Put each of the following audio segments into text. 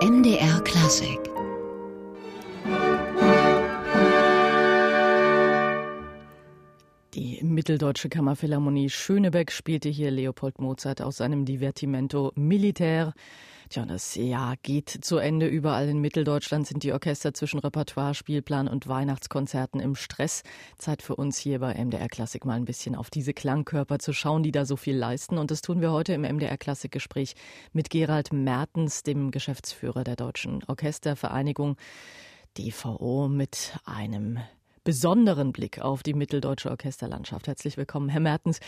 MDR Klassik Die Mitteldeutsche Kammerphilharmonie Schönebeck spielte hier Leopold Mozart aus seinem Divertimento Militär. Tja, das Jahr geht zu Ende. Überall in Mitteldeutschland sind die Orchester zwischen Repertoire, Spielplan und Weihnachtskonzerten im Stress. Zeit für uns hier bei MDR Klassik mal ein bisschen auf diese Klangkörper zu schauen, die da so viel leisten. Und das tun wir heute im MDR Klassik Gespräch mit Gerald Mertens, dem Geschäftsführer der Deutschen Orchestervereinigung DVO, mit einem besonderen Blick auf die mitteldeutsche Orchesterlandschaft. Herzlich willkommen, Herr Mertens.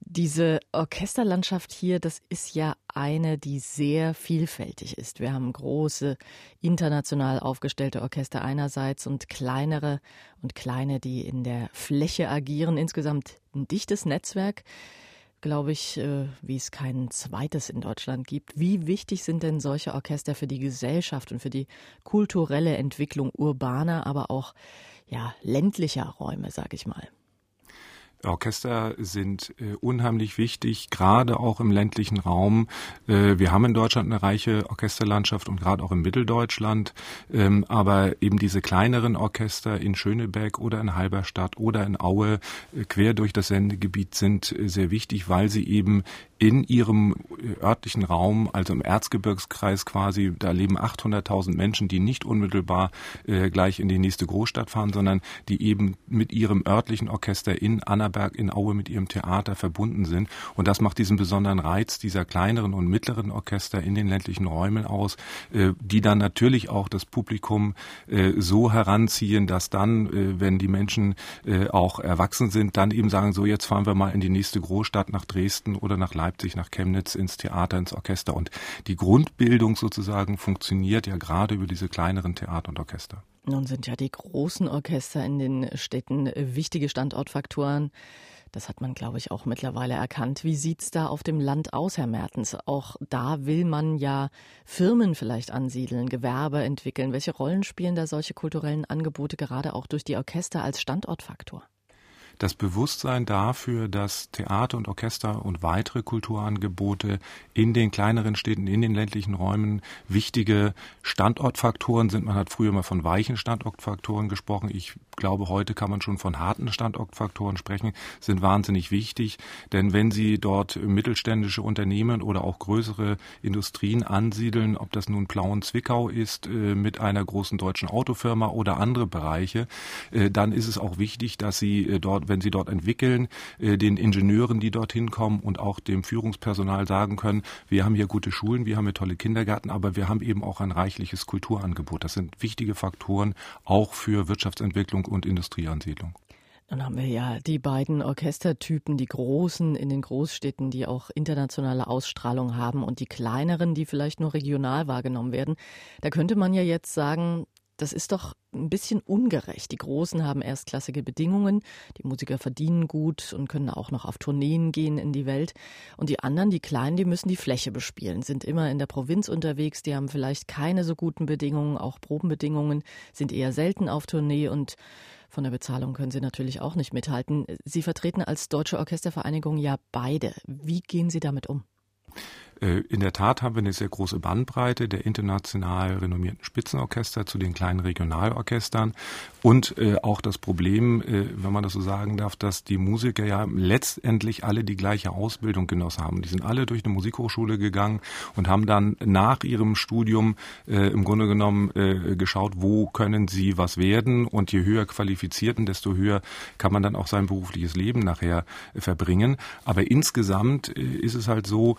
Diese Orchesterlandschaft hier, das ist ja eine, die sehr vielfältig ist. Wir haben große, international aufgestellte Orchester einerseits und kleinere und kleine, die in der Fläche agieren. Insgesamt ein dichtes Netzwerk glaube ich, äh, wie es kein zweites in Deutschland gibt. Wie wichtig sind denn solche Orchester für die Gesellschaft und für die kulturelle Entwicklung urbaner, aber auch ja, ländlicher Räume, sage ich mal. Orchester sind äh, unheimlich wichtig, gerade auch im ländlichen Raum. Äh, wir haben in Deutschland eine reiche Orchesterlandschaft und gerade auch in Mitteldeutschland. Ähm, aber eben diese kleineren Orchester in Schöneberg oder in Halberstadt oder in Aue äh, quer durch das Sendegebiet sind äh, sehr wichtig, weil sie eben in ihrem äh, örtlichen Raum, also im Erzgebirgskreis quasi, da leben 800.000 Menschen, die nicht unmittelbar äh, gleich in die nächste Großstadt fahren, sondern die eben mit ihrem örtlichen Orchester in Annaberg, in Aue, mit ihrem Theater verbunden sind. Und das macht diesen besonderen Reiz dieser kleineren und mittleren Orchester in den ländlichen Räumen aus, äh, die dann natürlich auch das Publikum äh, so heranziehen, dass dann, äh, wenn die Menschen auch erwachsen sind, dann eben sagen, so jetzt fahren wir mal in die nächste Großstadt nach Dresden oder nach Leipzig, nach Chemnitz, ins Theater, ins Orchester. Und die Grundbildung sozusagen funktioniert ja gerade über diese kleineren Theater und Orchester. Nun sind ja die großen Orchester in den Städten wichtige Standortfaktoren. Das hat man, glaube ich, auch mittlerweile erkannt. Wie sieht es da auf dem Land aus, Herr Mertens? Auch da will man ja Firmen vielleicht ansiedeln, Gewerbe entwickeln. Welche Rollen spielen da solche kulturellen Angebote gerade auch durch die Orchester als Standortfaktor? Das Bewusstsein dafür, dass Theater und Orchester und weitere Kulturangebote in den kleineren Städten, in den ländlichen Räumen wichtige Standortfaktoren sind. Man hat früher mal von weichen Standortfaktoren gesprochen. Ich glaube, heute kann man schon von harten Standortfaktoren sprechen, sind wahnsinnig wichtig. Denn wenn Sie dort mittelständische Unternehmen oder auch größere Industrien ansiedeln, ob das nun Plauen Zwickau ist äh, mit einer großen deutschen Autofirma oder andere Bereiche, äh, dann ist es auch wichtig, dass Sie äh, dort wenn sie dort entwickeln, äh, den Ingenieuren, die dorthin kommen und auch dem Führungspersonal sagen können, wir haben hier gute Schulen, wir haben hier tolle Kindergärten, aber wir haben eben auch ein reichliches Kulturangebot. Das sind wichtige Faktoren auch für Wirtschaftsentwicklung und Industrieansiedlung. Dann haben wir ja die beiden Orchestertypen, die großen in den Großstädten, die auch internationale Ausstrahlung haben und die kleineren, die vielleicht nur regional wahrgenommen werden. Da könnte man ja jetzt sagen, das ist doch ein bisschen ungerecht. Die Großen haben erstklassige Bedingungen, die Musiker verdienen gut und können auch noch auf Tourneen gehen in die Welt. Und die anderen, die Kleinen, die müssen die Fläche bespielen, sind immer in der Provinz unterwegs, die haben vielleicht keine so guten Bedingungen, auch Probenbedingungen, sind eher selten auf Tournee und von der Bezahlung können Sie natürlich auch nicht mithalten. Sie vertreten als Deutsche Orchestervereinigung ja beide. Wie gehen Sie damit um? Äh, in der Tat haben wir eine sehr große Bandbreite der international renommierten Spitzenorchester zu den kleinen Regionalorchestern und äh, auch das Problem, äh, wenn man das so sagen darf, dass die Musiker ja letztendlich alle die gleiche Ausbildung genossen haben. Die sind alle durch eine Musikhochschule gegangen und haben dann nach ihrem Studium im Grunde genommen geschaut, wo können sie was werden und je höher qualifizierten, desto höher kann man dann auch sein berufliches Leben nachher verbringen. Aber insgesamt ist es halt so,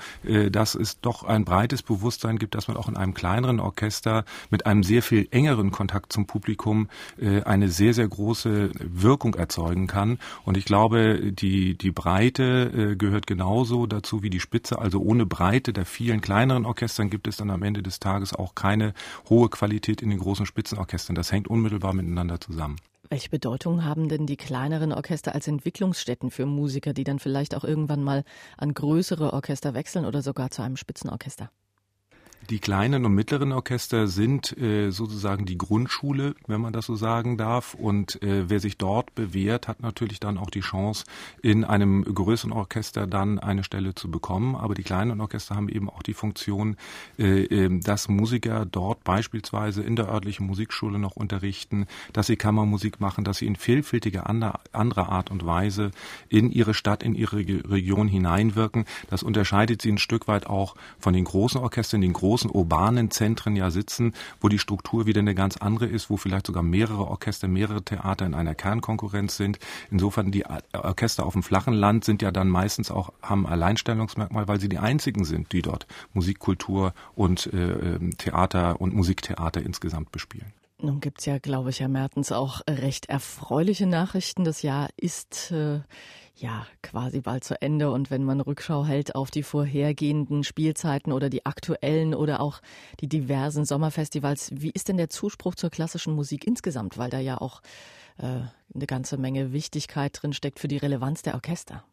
dass dass es doch ein breites Bewusstsein gibt, dass man auch in einem kleineren Orchester mit einem sehr viel engeren Kontakt zum Publikum äh, eine sehr, sehr große Wirkung erzeugen kann. Und ich glaube, die, die Breite äh, gehört genauso dazu wie die Spitze. Also ohne Breite der vielen kleineren Orchestern gibt es dann am Ende des Tages auch keine hohe Qualität in den großen Spitzenorchestern. Das hängt unmittelbar miteinander zusammen. Welche Bedeutung haben denn die kleineren Orchester als Entwicklungsstätten für Musiker, die dann vielleicht auch irgendwann mal an größere Orchester wechseln oder sogar zu einem Spitzenorchester? Die kleinen und mittleren Orchester sind äh, sozusagen die Grundschule, wenn man das so sagen darf. Und äh, wer sich dort bewährt, hat natürlich dann auch die Chance, in einem größeren Orchester dann eine Stelle zu bekommen. Aber die kleinen Orchester haben eben auch die Funktion, äh, ähm, dass Musiker dort beispielsweise in der örtlichen Musikschule noch unterrichten, dass sie Kammermusik machen, dass sie in vielfältige andere Art und Weise in ihre Stadt, in ihre Region hineinwirken. Das unterscheidet sie ein Stück weit auch von den großen Orchestern, den großen urbanen Zentren ja sitzen, wo die Struktur wieder eine ganz andere ist, wo vielleicht sogar mehrere Orchester, mehrere Theater in einer Kernkonkurrenz sind. Insofern die Orchester auf dem flachen Land sind ja dann meistens auch haben Alleinstellungsmerkmal, weil sie die einzigen sind, die dort Musikkultur und äh, ähm, Theater und Musiktheater insgesamt bespielen. Nun gibt's ja, glaube ich, Herr Mertens, auch recht erfreuliche Nachrichten. Das Jahr ist äh, ja quasi bald zu Ende. Und wenn man Rückschau hält auf die vorhergehenden Spielzeiten oder die aktuellen oder auch die diversen Sommerfestivals, wie ist denn der Zuspruch zur klassischen Musik insgesamt? Weil da ja auch äh, eine ganze Menge Wichtigkeit drin steckt für die Relevanz der Orchester.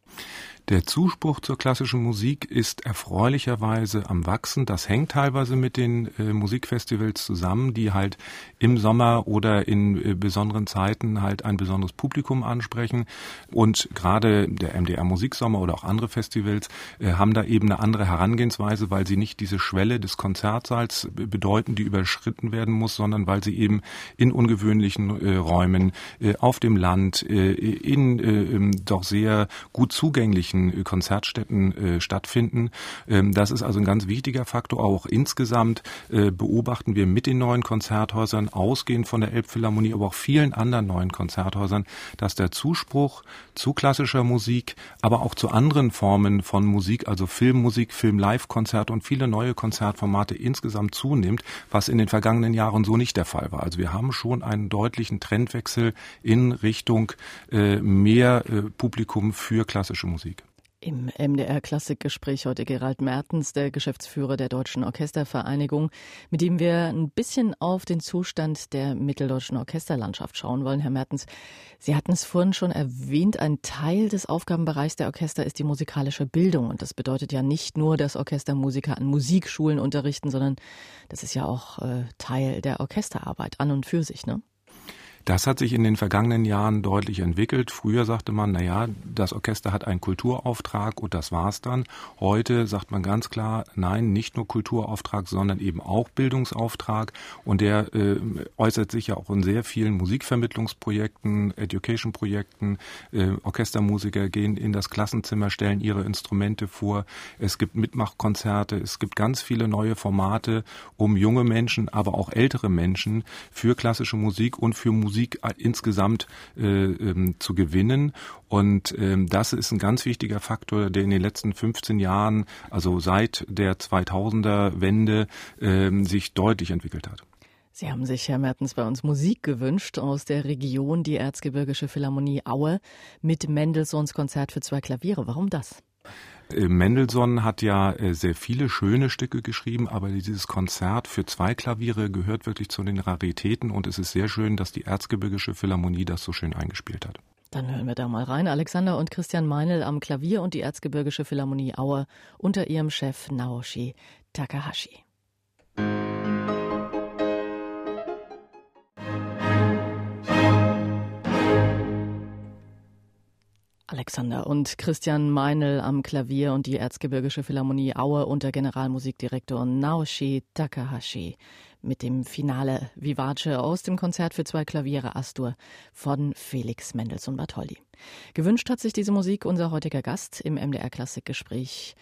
Der Zuspruch zur klassischen Musik ist erfreulicherweise am Wachsen. Das hängt teilweise mit den äh, Musikfestivals zusammen, die halt im Sommer oder in äh, besonderen Zeiten halt ein besonderes Publikum ansprechen. Und gerade der MDR Musiksommer oder auch andere Festivals äh, haben da eben eine andere Herangehensweise, weil sie nicht diese Schwelle des Konzertsaals bedeuten, die überschritten werden muss, sondern weil sie eben in ungewöhnlichen äh, Räumen äh, auf dem Land in doch sehr gut zugänglichen Konzertstätten stattfinden. Ähm, das ist also ein ganz wichtiger Faktor. Auch insgesamt beobachten wir mit den neuen Konzerthäusern, ausgehend von der Elbphilharmonie, aber auch vielen anderen neuen Konzerthäusern, dass der Zuspruch zu klassischer Musik, aber auch zu anderen Formen von Musik, also Filmmusik, Film-Live-Konzerte und viele neue Konzertformate insgesamt zunimmt, was in den vergangenen Jahren so nicht der Fall war. Also wir haben schon einen deutlichen Trendwechsel in Richtung äh, mehr äh, Publikum für klassische Musik. Im MDR Klassikgespräch heute Gerald Mertens, der Geschäftsführer der Deutschen Orchestervereinigung, mit dem wir ein bisschen auf den Zustand der mitteldeutschen Orchesterlandschaft schauen wollen. Herr Mertens, Sie hatten es vorhin schon erwähnt, ein Teil des Aufgabenbereichs der Orchester ist die musikalische Bildung. Und das bedeutet ja nicht nur, dass Orchestermusiker an Musikschulen unterrichten, sondern das ist ja auch äh, Teil der Orchesterarbeit an und für sich, ne? Das hat sich in den vergangenen Jahren deutlich entwickelt. Früher sagte man, na ja, das Orchester hat einen Kulturauftrag und das war's dann. Heute sagt man ganz klar, nein, nicht nur Kulturauftrag, sondern eben auch Bildungsauftrag. Und der äh, äußert sich ja auch in sehr vielen Musikvermittlungsprojekten, Education-Projekten. Äh, Orchestermusiker gehen in das Klassenzimmer, stellen ihre Instrumente vor. Es gibt Mitmachkonzerte. Es gibt ganz viele neue Formate, um junge Menschen, aber auch ältere Menschen für klassische Musik und für Musik Musik insgesamt äh, ähm, zu gewinnen. Und ähm, das ist ein ganz wichtiger Faktor, der in den letzten 15 Jahren, also seit der 2000er Wende, ähm, sich deutlich entwickelt hat. Sie haben sich, Herr Mertens, bei uns Musik gewünscht aus der Region, die Erzgebirgische Philharmonie Aue mit Mendelssohns Konzert für zwei Klaviere. Warum das? Äh, Mendelssohn hat ja äh, sehr viele schöne Stücke geschrieben, aber dieses Konzert für zwei Klaviere gehört wirklich zu den Raritäten und es ist sehr schön, dass die Erzgebirgische Philharmonie das so schön eingespielt hat. Dann hören wir da mal rein. Alexander und Christian Meinl am Klavier und die Erzgebirgische Philharmonie Aue unter ihrem Chef Naoshi Takahashi. Alexander und Christian Meinl am Klavier und die Erzgebirgische Philharmonie Aue unter Generalmusikdirektor Naoshi Takahashi mit dem Finale Vivace aus dem Konzert für zwei Klaviere Astur von Felix Mendelssohn Bartholdy. Gewünscht hat sich diese Musik unser heutiger Gast im MDR Klassikgespräch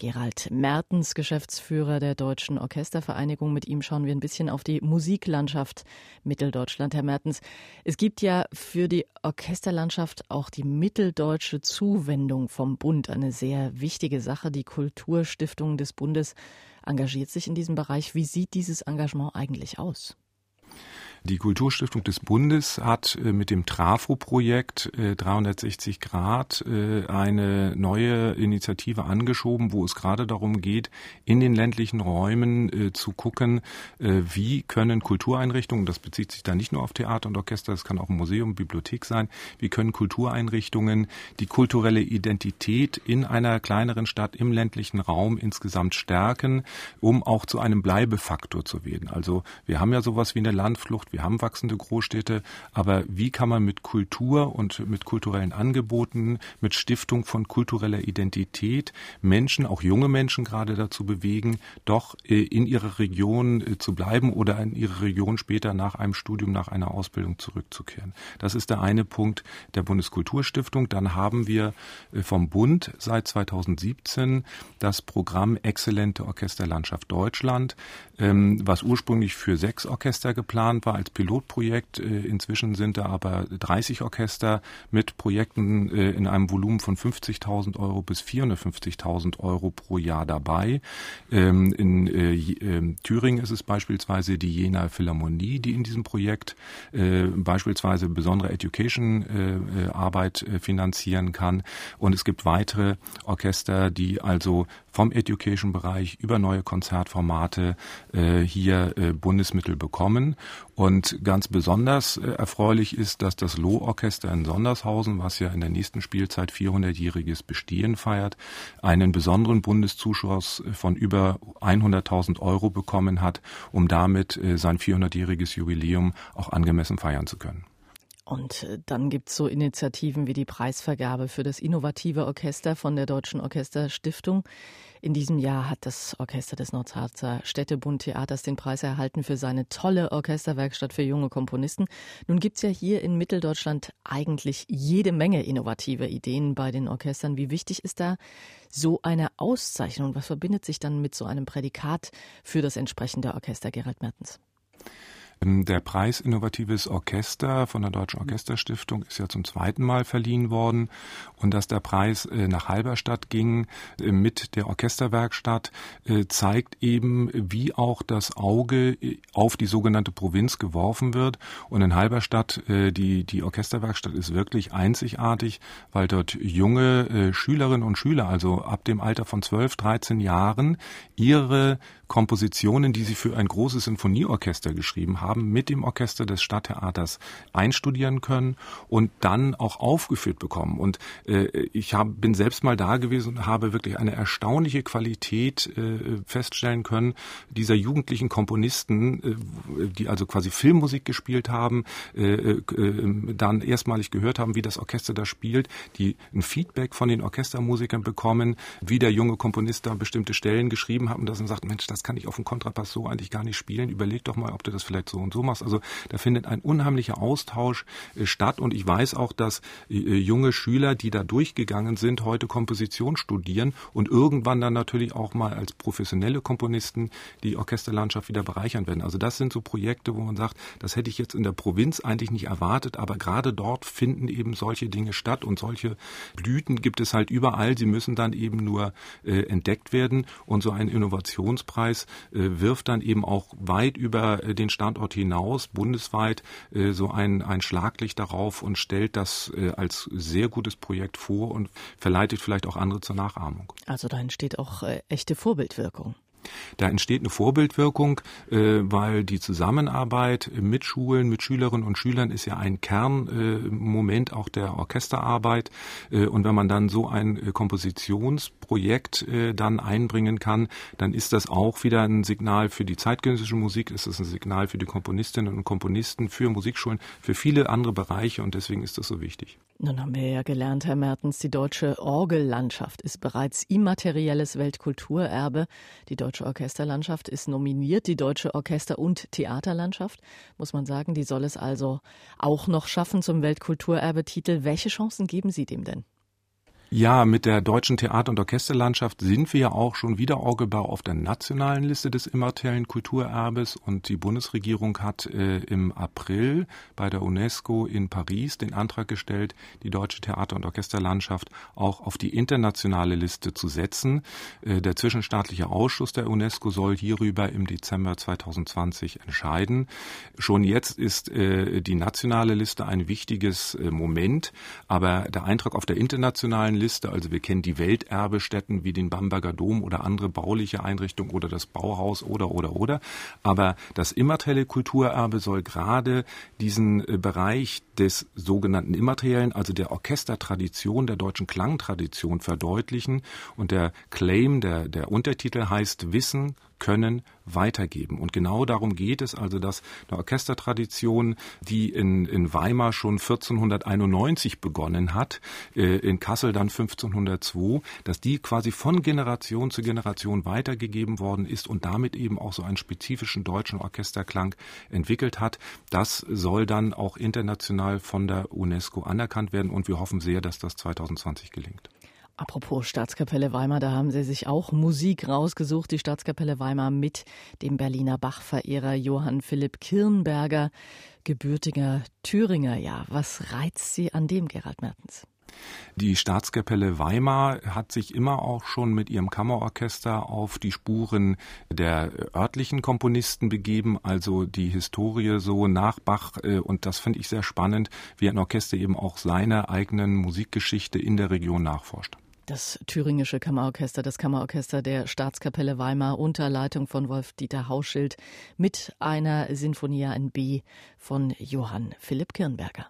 Gerald Mertens, Geschäftsführer der Deutschen Orchestervereinigung. Mit ihm schauen wir ein bisschen auf die Musiklandschaft Mitteldeutschland. Herr Mertens, es gibt ja für die Orchesterlandschaft auch die mitteldeutsche Zuwendung vom Bund, eine sehr wichtige Sache. Die Kulturstiftung des Bundes engagiert sich in diesem Bereich. Wie sieht dieses Engagement eigentlich aus? Die Kulturstiftung des Bundes hat äh, mit dem Trafo-Projekt 360 äh, Grad äh, eine neue Initiative angeschoben, wo es gerade darum geht, in den ländlichen Räumen zu gucken, wie können Kultureinrichtungen, das bezieht sich da nicht nur auf Theater und Orchester, das kann auch ein Museum, Bibliothek sein, wie können Kultureinrichtungen die kulturelle Identität in einer kleineren Stadt im ländlichen Raum insgesamt stärken, um auch zu einem Bleibefaktor zu werden. Also wir haben ja sowas wie eine Landflucht, wir haben wachsende Großstädte, aber wie kann man mit Kultur und mit kulturellen Angeboten, mit Stiftung von kultureller Identität Menschen, auch junge Menschen gerade dazu bewegen, doch äh, in ihrer Region äh, zu bleiben oder in ihre Region später nach einem Studium, nach einer Ausbildung zurückzukehren. Das ist der eine Punkt der Bundeskulturstiftung. Dann haben wir äh, vom Bund seit 2017 das Programm Exzellente Orchesterlandschaft Deutschland, ähm, was ursprünglich für sechs Orchester geplant war als Pilotprojekt. Äh, inzwischen sind da aber 30 Orchester mit Projekten äh, in einem Volumen von 50.000 Euro bis 450.000 Euro pro Jahr dabei. Ähm, in äh, ähm, Thüringen ist es beispielsweise die Jena Philharmonie, die in diesem Projekt beispielsweise besondere Education-Arbeit finanzieren kann. Und es gibt weitere Orchester, die also vom Education-Bereich über neue Konzertformate äh, hier äh, Bundesmittel bekommen. Und ganz besonders äh, erfreulich ist, dass das Lohorchester in Sondershausen, was ja in der nächsten Spielzeit 400-jähriges Bestehen feiert, einen besonderen Bundeszuschuss von über 100.000 Euro bekommen hat, um damit äh, sein 400-jähriges Jubiläum auch angemessen feiern zu können. Und äh, dann gibt es so Initiativen wie die Preisvergabe für das innovative Orchester von der Deutschen Orchesterstiftung. In diesem Jahr hat das Orchester des Nordharzer Städtebund Theaters den Preis erhalten für seine tolle Orchesterwerkstatt für junge Komponisten. Nun gibt es ja hier in Mitteldeutschland eigentlich jede Menge innovative Ideen bei den Orchestern. Wie wichtig ist da so eine Auszeichnung? Was verbindet sich dann mit so einem Prädikat für das entsprechende Orchester, Gerald Mertens? Ähm, der Preis Innovatives Orchester von der Deutschen Orchesterstiftung ist ja zum zweiten Mal verliehen worden. Und dass der Preis äh, nach Halberstadt ging äh, mit der Orchesterwerkstatt, äh, zeigt eben, wie auch das Auge auf die sogenannte Provinz geworfen wird. Und in Halberstadt, die, die Orchesterwerkstatt ist wirklich einzigartig, weil dort junge Schülerinnen und Schüler, also ab dem Alter von 12, 13 Jahren, ihre Kompositionen, die sie für ein großes Sinfonieorchester geschrieben haben, mit dem Orchester des Stadttheaters einstudieren können und dann auch aufgeführt bekommen. Und äh, ich hab, bin selbst mal da gewesen und habe wirklich eine erstaunliche Qualität äh, feststellen können dieser jugendlichen Komponisten, äh, die also quasi Filmmusik gespielt haben, äh, äh, dann erstmalig gehört haben, wie das Orchester da spielt, die ein Feedback von den Orchestermusikern bekommen, wie der junge Komponist da bestimmte Stellen geschrieben hat und das dann sagt, Mensch, das das kann ich auf dem Kontrapass so eigentlich gar nicht spielen. Überleg doch mal, ob du das vielleicht so und so machst. Also da findet ein unheimlicher Austausch äh, statt und ich weiß auch, dass äh, junge Schüler, die da durchgegangen sind, heute Komposition studieren und irgendwann dann natürlich auch mal als professionelle Komponisten die Orchesterlandschaft wieder bereichern werden. Also das sind so Projekte, wo man sagt, das hätte ich jetzt in der Provinz eigentlich nicht erwartet, aber gerade dort finden eben solche Dinge statt und solche Blüten gibt es halt überall. Sie müssen dann eben nur äh, entdeckt werden und so ein Innovationspreis Landkreis äh, wirft dann eben auch weit über äh, den Standort hinaus, bundesweit, äh, so ein, ein Schlaglicht darauf und stellt das als sehr gutes Projekt vor und verleitet vielleicht auch andere zur Nachahmung. Also da entsteht auch echte Vorbildwirkung. Da entsteht eine Vorbildwirkung, äh, weil die Zusammenarbeit mit Schulen, mit Schülerinnen und Schülern ist ja ein Kernmoment auch der Orchesterarbeit. Äh, und wenn man dann so ein äh, Kompositionsprojekt dann einbringen kann, dann ist das auch wieder ein Signal für die zeitgenössische Musik, ist es ein Signal für die Komponistinnen und Komponisten, für Musikschulen, für viele andere Bereiche und deswegen ist das so wichtig. Nun haben wir ja gelernt, Herr Mertens, die deutsche Orgellandschaft ist bereits immaterielles Weltkulturerbe. Die deutsche Orchesterlandschaft ist nominiert, die deutsche Orchester- und Theaterlandschaft, muss man sagen, die soll es also auch noch schaffen zum Weltkulturerbetitel. Welche Chancen geben Sie dem denn? Ja, mit der deutschen Theater- und Orchesterlandschaft sind wir ja auch schon wieder Orgelbau auf der nationalen Liste des immateriellen Kulturerbes und die Bundesregierung hat äh, im April bei der UNESCO in Paris den Antrag gestellt, die deutsche Theater- und Orchesterlandschaft auch auf die internationale Liste zu setzen. Äh, der zwischenstaatliche Ausschuss der UNESCO soll hierüber im Dezember 2020 entscheiden. Schon jetzt ist äh, die nationale Liste ein wichtiges äh, Moment, aber der Eintrag auf der internationalen Liste. Also wir kennen die Welterbestätten wie den Bamberger Dom oder andere bauliche Einrichtungen oder das Bauhaus oder oder oder. Aber das immaterielle Kulturerbe soll gerade diesen äh, Bereich des sogenannten immateriellen, also der Orchestertradition, der deutschen Klangtradition verdeutlichen. Und der Claim, der, der Untertitel heißt Wissen, können, weitergeben. Und genau darum geht es also, dass eine Orchestertradition, die in, in Weimar schon 1491 begonnen hat, äh, in Kassel dann 1502, dass die quasi von Generation zu Generation weitergegeben worden ist und damit eben auch so einen spezifischen deutschen Orchesterklang entwickelt hat. Das soll dann auch international von der UNESCO anerkannt werden und wir hoffen sehr, dass das 2020 gelingt. Apropos Staatskapelle Weimar, da haben Sie sich auch Musik rausgesucht. Die Staatskapelle Weimar mit dem Berliner Bachverehrer Johann Philipp Kirnberger, gebürtiger Thüringer. Ja, was reizt Sie an dem, Gerald Mertens? Die Staatskapelle Weimar hat sich immer auch schon mit ihrem Kammerorchester auf die Spuren der örtlichen Komponisten begeben, also die Historie so nach Bach. Äh, und das finde ich sehr spannend, wie ein Orchester eben auch seine eigenen Musikgeschichte in der Region nachforscht. Das Thüringische Kammerorchester, das Kammerorchester der Staatskapelle Weimar unter Leitung von Wolf-Dieter Hauschild mit einer Sinfonia in B von Johann Philipp Kirnberger.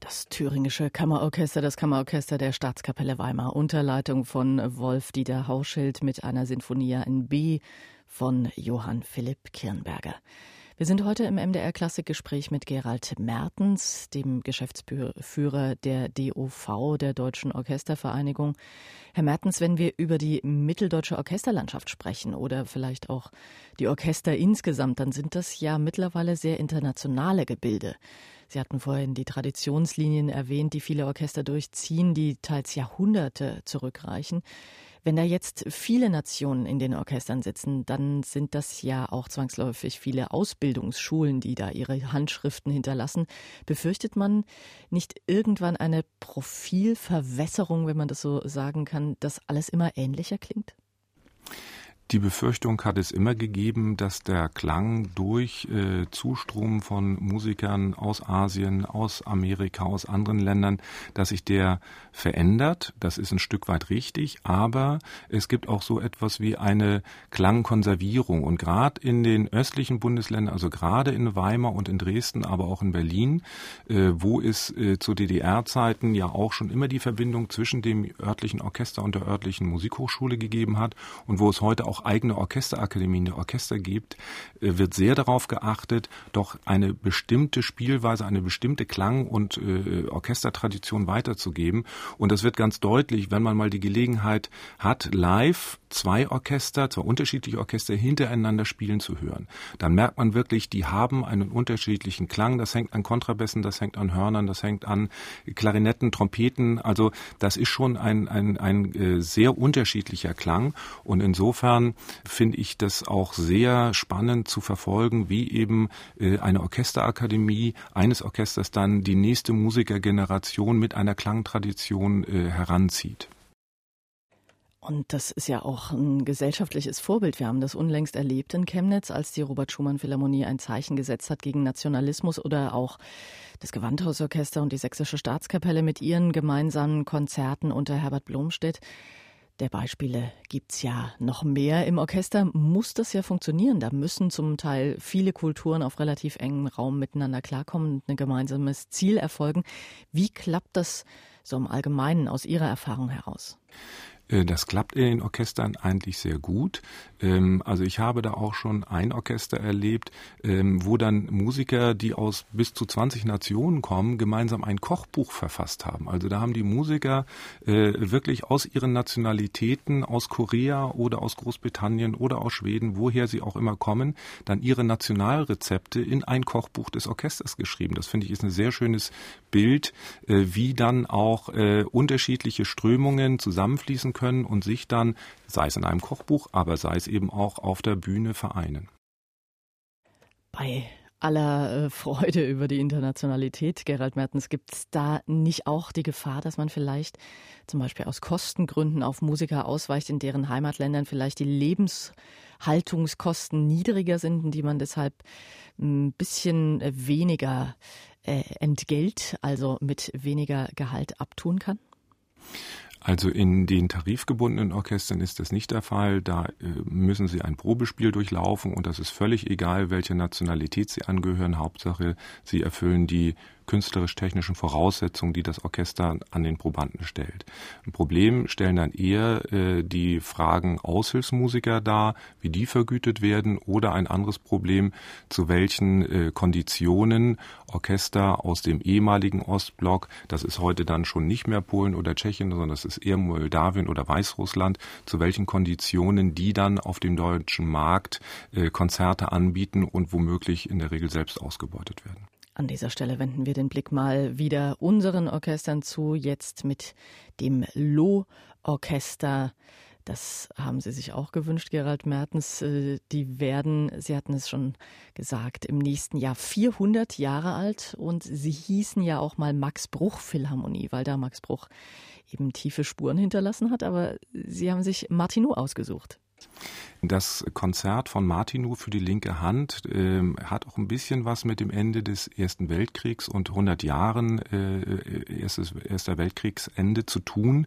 Das Thüringische Kammerorchester, das Kammerorchester der Staatskapelle Weimar unter Leitung von Wolf-Dieter Hauschild mit einer Sinfonia in B von Johann Philipp Kirnberger. Wir sind heute im MDR Klassikgespräch mit Gerald Mertens, dem Geschäftsführer der DOV, der Deutschen Orchestervereinigung. Herr Mertens, wenn wir über die mitteldeutsche Orchesterlandschaft sprechen oder vielleicht auch die Orchester insgesamt, dann sind das ja mittlerweile sehr internationale Gebilde. Sie hatten vorhin die Traditionslinien erwähnt, die viele Orchester durchziehen, die teils Jahrhunderte zurückreichen. Wenn da jetzt viele Nationen in den Orchestern sitzen, dann sind das ja auch zwangsläufig viele Ausbildungsschulen, die da ihre Handschriften hinterlassen. Befürchtet man nicht irgendwann eine Profilverwässerung, wenn man das so sagen kann, dass alles immer ähnlicher klingt? Die Befürchtung hat es immer gegeben, dass der Klang durch äh, Zustrom von Musikern aus Asien, aus Amerika, aus anderen Ländern, dass sich der verändert. Das ist ein Stück weit richtig, aber es gibt auch so etwas wie eine Klangkonservierung. Und gerade in den östlichen Bundesländern, also gerade in Weimar und in Dresden, aber auch in Berlin, äh, wo es äh, zu DDR-Zeiten ja auch schon immer die Verbindung zwischen dem örtlichen Orchester und der örtlichen Musikhochschule gegeben hat und wo es heute auch eigene Orchesterakademien der Orchester gibt, äh, wird sehr darauf geachtet, doch eine bestimmte Spielweise, eine bestimmte Klang- und äh, Orchestertradition weiterzugeben. Und das wird ganz deutlich, wenn man mal die Gelegenheit hat, live zwei Orchester, zwei unterschiedliche Orchester hintereinander spielen zu hören. Dann merkt man wirklich, die haben einen unterschiedlichen Klang. Das hängt an Kontrabässen, das hängt an Hörnern, das hängt an Klarinetten, Trompeten. Also das ist schon ein, ein, ein äh, sehr unterschiedlicher Klang. Und insofern finde ich das auch sehr spannend zu verfolgen, wie eben äh, eine Orchesterakademie eines Orchesters dann die nächste Musikergeneration mit einer Klangtradition äh, heranzieht. Und das ist ja auch ein gesellschaftliches Vorbild. Wir haben das unlängst erlebt in Chemnitz, als die Robert Schumann Philharmonie ein Zeichen gesetzt hat gegen Nationalismus oder auch das Gewandhausorchester und die Sächsische Staatskapelle mit ihren gemeinsamen Konzerten unter Herbert Blomstedt. Der Beispiele gibt's ja noch mehr. Im Orchester muss das ja funktionieren. Da müssen zum Teil viele Kulturen auf relativ engem Raum miteinander klarkommen und ein gemeinsames Ziel erfolgen. Wie klappt das so im Allgemeinen aus Ihrer Erfahrung heraus? Äh, das klappt in den Orchestern eigentlich sehr gut. Ähm, also ich habe da auch schon ein Orchester erlebt, ähm, wo dann Musiker, die aus bis zu 20 Nationen kommen, gemeinsam ein Kochbuch verfasst haben. Also da haben die Musiker äh, wirklich aus ihren Nationalitäten, aus Korea oder aus Großbritannien oder aus Schweden, woher sie auch immer kommen, dann ihre Nationalrezepte in ein Kochbuch des Orchesters geschrieben. Das finde ich ist ein sehr schönes Bild, äh, wie dann auch unterschiedliche Strömungen zusammenfließen können und sich dann, sei es in einem Kochbuch, aber sei es eben auch auf der Bühne vereinen. Bei aller äh, Freude über die Internationalität, Gerald Mertens, gibt es da nicht auch die Gefahr, dass man vielleicht zum Beispiel aus Kostengründen auf Musiker ausweicht, in deren Heimatländern vielleicht die Lebenshaltungskosten niedriger sind und die man deshalb ein bisschen weniger äh, Entgelt, also mit weniger Gehalt abtun kann? Also in den tarifgebundenen Orchestern ist das nicht der Fall. Da äh, müssen sie ein Probespiel durchlaufen und das ist völlig egal, welche Nationalität sie angehören. Hauptsache, sie erfüllen die künstlerisch-technischen Voraussetzungen, die das Orchester an den Probanden stellt. Ein Problem stellen dann eher äh, die Fragen Aushilfsmusiker dar, wie die vergütet werden, oder ein anderes Problem, zu welchen äh, Konditionen Orchester aus dem ehemaligen Ostblock, das ist heute dann schon nicht mehr Polen oder Tschechien, sondern das ist eher Moldawien oder Weißrussland, zu welchen Konditionen die dann auf dem deutschen Markt äh, Konzerte anbieten und womöglich in der Regel selbst ausgebeutet werden. An dieser Stelle wenden wir den Blick mal wieder unseren Orchestern zu, jetzt mit dem Loh-Orchester. Das haben Sie sich auch gewünscht, Gerald Mertens. Äh, die werden, Sie hatten es schon gesagt, im nächsten Jahr 400 Jahre alt und sie hießen ja auch mal Max Bruch Philharmonie, weil da Max Bruch eben tiefe Spuren hinterlassen hat. Aber Sie haben sich Martineau ausgesucht. Das Konzert von Martinu für die linke Hand äh, hat auch ein bisschen was mit dem Ende des Ersten Weltkriegs und 100 Jahren äh, erstes, Erster Weltkriegsende zu tun,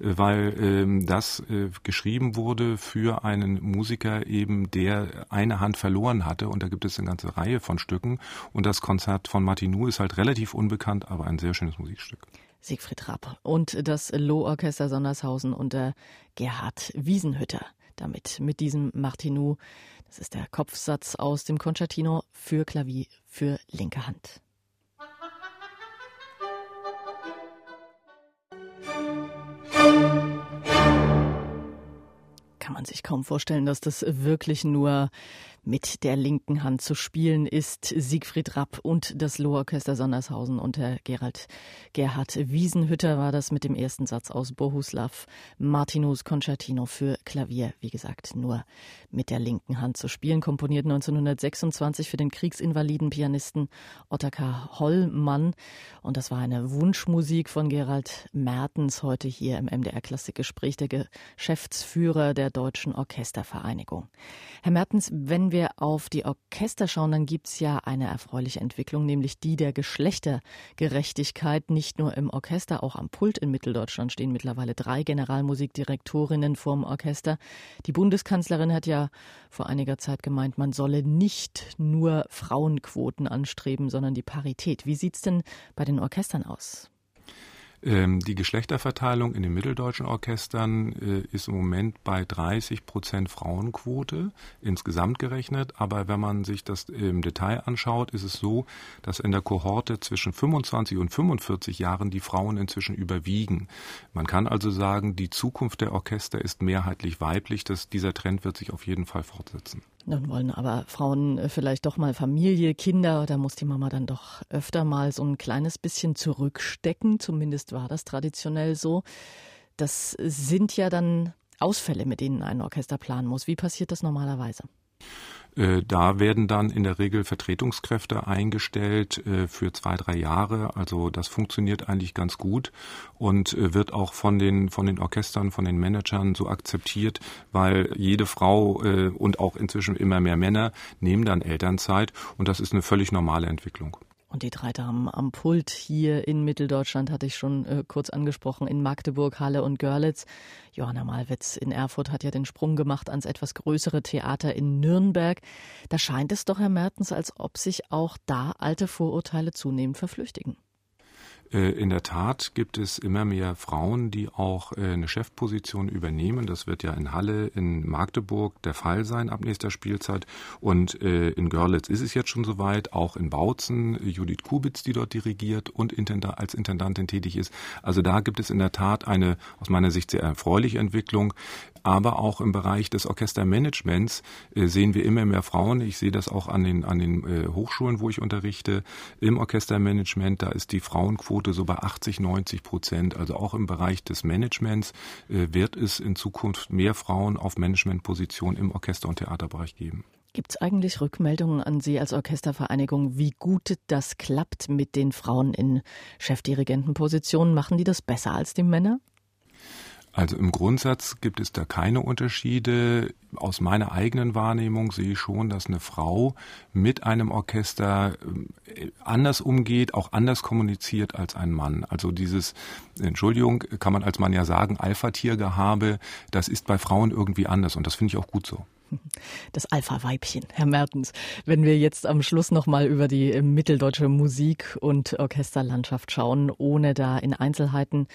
äh, weil ähm, das äh, geschrieben wurde für einen Musiker eben, der eine Hand verloren hatte und da gibt es eine ganze Reihe von Stücken und das Konzert von Martinu ist halt relativ unbekannt, aber ein sehr schönes Musikstück. Siegfried Rapp und das Loh-Orchester Sondershausen unter Gerhard Wiesenhütter damit, mit diesem Martinou. Das ist der Kopfsatz aus dem Concertino für Klavier für linke Hand. Kann man sich kaum vorstellen, dass das wirklich nur mit der linken Hand zu spielen ist Siegfried Rapp und das Lohorchester Sondershausen unter Gerald Gerhard Wiesenhütter war das mit dem ersten Satz aus Bohuslav Martinus Concertino für Klavier, wie gesagt, nur mit der linken Hand zu spielen, komponiert 1926 für den Kriegsinvaliden Pianisten Ottokar Hollmann. Und das war eine Wunschmusik von Gerald Mertens heute hier im MDR Klassikgespräch der Geschäftsführer der Deutschen Orchestervereinigung. Herr Mertens, wenn wir auf die Orchester schauen, dann gibt es ja eine erfreuliche Entwicklung, nämlich die der Geschlechtergerechtigkeit. Nicht nur im Orchester, auch am Pult in Mitteldeutschland stehen mittlerweile drei Generalmusikdirektorinnen vorm Orchester. Die Bundeskanzlerin hat ja vor einiger Zeit gemeint, man solle nicht nur Frauenquoten anstreben, sondern die Parität. Wie sieht es denn bei den Orchestern aus? Ähm, die Geschlechterverteilung in den mitteldeutschen Orchestern äh, ist im Moment bei 30 Prozent Frauenquote insgesamt gerechnet. Aber wenn man sich das im Detail anschaut, ist es so, dass in der Kohorte zwischen 25 und 45 Jahren die Frauen inzwischen überwiegen. Man kann also sagen, die Zukunft der Orchester ist mehrheitlich weiblich. Das, dieser Trend wird sich auf jeden Fall fortsetzen. Nun wollen aber Frauen äh, vielleicht doch mal Familie, Kinder, da muss die Mama dann doch öfter mal so ein kleines bisschen zurückstecken. Zumindest war das traditionell so. Das sind ja dann Ausfälle, mit denen ein Orchester planen muss. Wie passiert das normalerweise? Äh, da werden dann in der Regel Vertretungskräfte eingestellt äh, für zwei, drei Jahre. Also das funktioniert eigentlich ganz gut und äh, wird auch von den, von den Orchestern, von den Managern so akzeptiert, weil jede Frau und auch inzwischen immer mehr Männer nehmen dann Elternzeit und das ist eine völlig normale Entwicklung. Und die drei Damen am Pult hier in Mitteldeutschland hatte ich schon äh, kurz angesprochen, in Magdeburg, Halle und Görlitz. Johanna Malwitz in Erfurt hat ja den Sprung gemacht ans etwas größere Theater in Nürnberg. Da scheint es doch, Herr Mertens, als ob sich auch da alte Vorurteile zunehmend verflüchtigen. Äh, in der Tat gibt es immer mehr Frauen, die auch äh, eine Chefposition übernehmen. Das wird ja in Halle, in Magdeburg der Fall sein ab nächster Spielzeit. Und äh, in Görlitz ist es jetzt schon soweit, auch in Bautzen, Judith Kubitz, die dort dirigiert und als Intendantin tätig ist. Also da gibt es in der Tat eine aus meiner Sicht sehr erfreuliche Entwicklung. Aber auch im Bereich des Orchestermanagements sehen wir immer mehr Frauen. Ich sehe das auch an den, an den Hochschulen, wo ich unterrichte. Im Orchestermanagement, da ist die Frauenquote Quote so bei 80, 90 Prozent. Also auch im Bereich des Managements äh, wird es in Zukunft mehr Frauen auf Managementpositionen im Orchester- und Theaterbereich geben. Gibt es eigentlich Rückmeldungen an Sie als Orchestervereinigung, wie gut das klappt mit den Frauen in Chefdirigentenpositionen? Machen die das besser als die Männer? Also im Grundsatz gibt es da keine Unterschiede. Aus meiner eigenen Wahrnehmung sehe ich schon, dass eine Frau mit einem Orchester äh, anders umgeht, auch anders kommuniziert als ein Mann. Also dieses, Entschuldigung, kann man als Mann ja sagen, Alpha-Tiergehabe, das ist bei Frauen irgendwie anders und das finde ich auch gut so. Das Alpha-Weibchen, Herr Mertens. Wenn wir jetzt am Schluss nochmal über die äh, mitteldeutsche Musik- und Orchesterlandschaft schauen, ohne da in Einzelheiten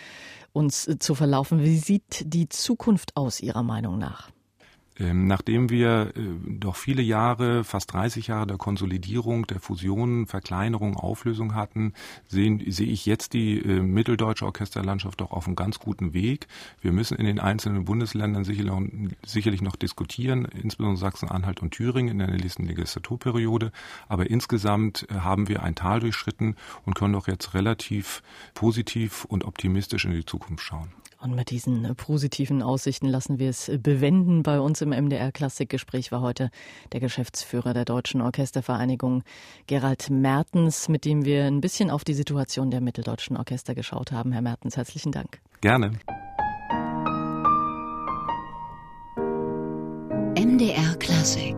uns äh, zu verlaufen, wie sieht die Zukunft aus Ihrer Meinung nach? Ähm, nachdem wir äh, doch viele Jahre, fast 30 Jahre der Konsolidierung, der Fusion, Verkleinerung, Auflösung hatten, sehen, sehe ich jetzt die äh, mitteldeutsche Orchesterlandschaft doch auf einem ganz guten Weg. Wir müssen in den einzelnen Bundesländern sicherlich noch diskutieren, insbesondere Sachsen-Anhalt und Thüringen in der nächsten Legislaturperiode. Aber insgesamt äh, haben wir ein Tal durchschritten und können doch jetzt relativ positiv und optimistisch in die Zukunft schauen. Und mit diesen äh, positiven Aussichten lassen wir es äh, bewenden. Bei uns im MDR Klassikgespräch war heute der Geschäftsführer der Deutschen Orchestervereinigung Gerald Mertens, mit dem wir ein bisschen auf die Situation der mitteldeutschen Orchester geschaut haben. Herr Mertens, herzlichen Dank. Gerne. MDR Klassik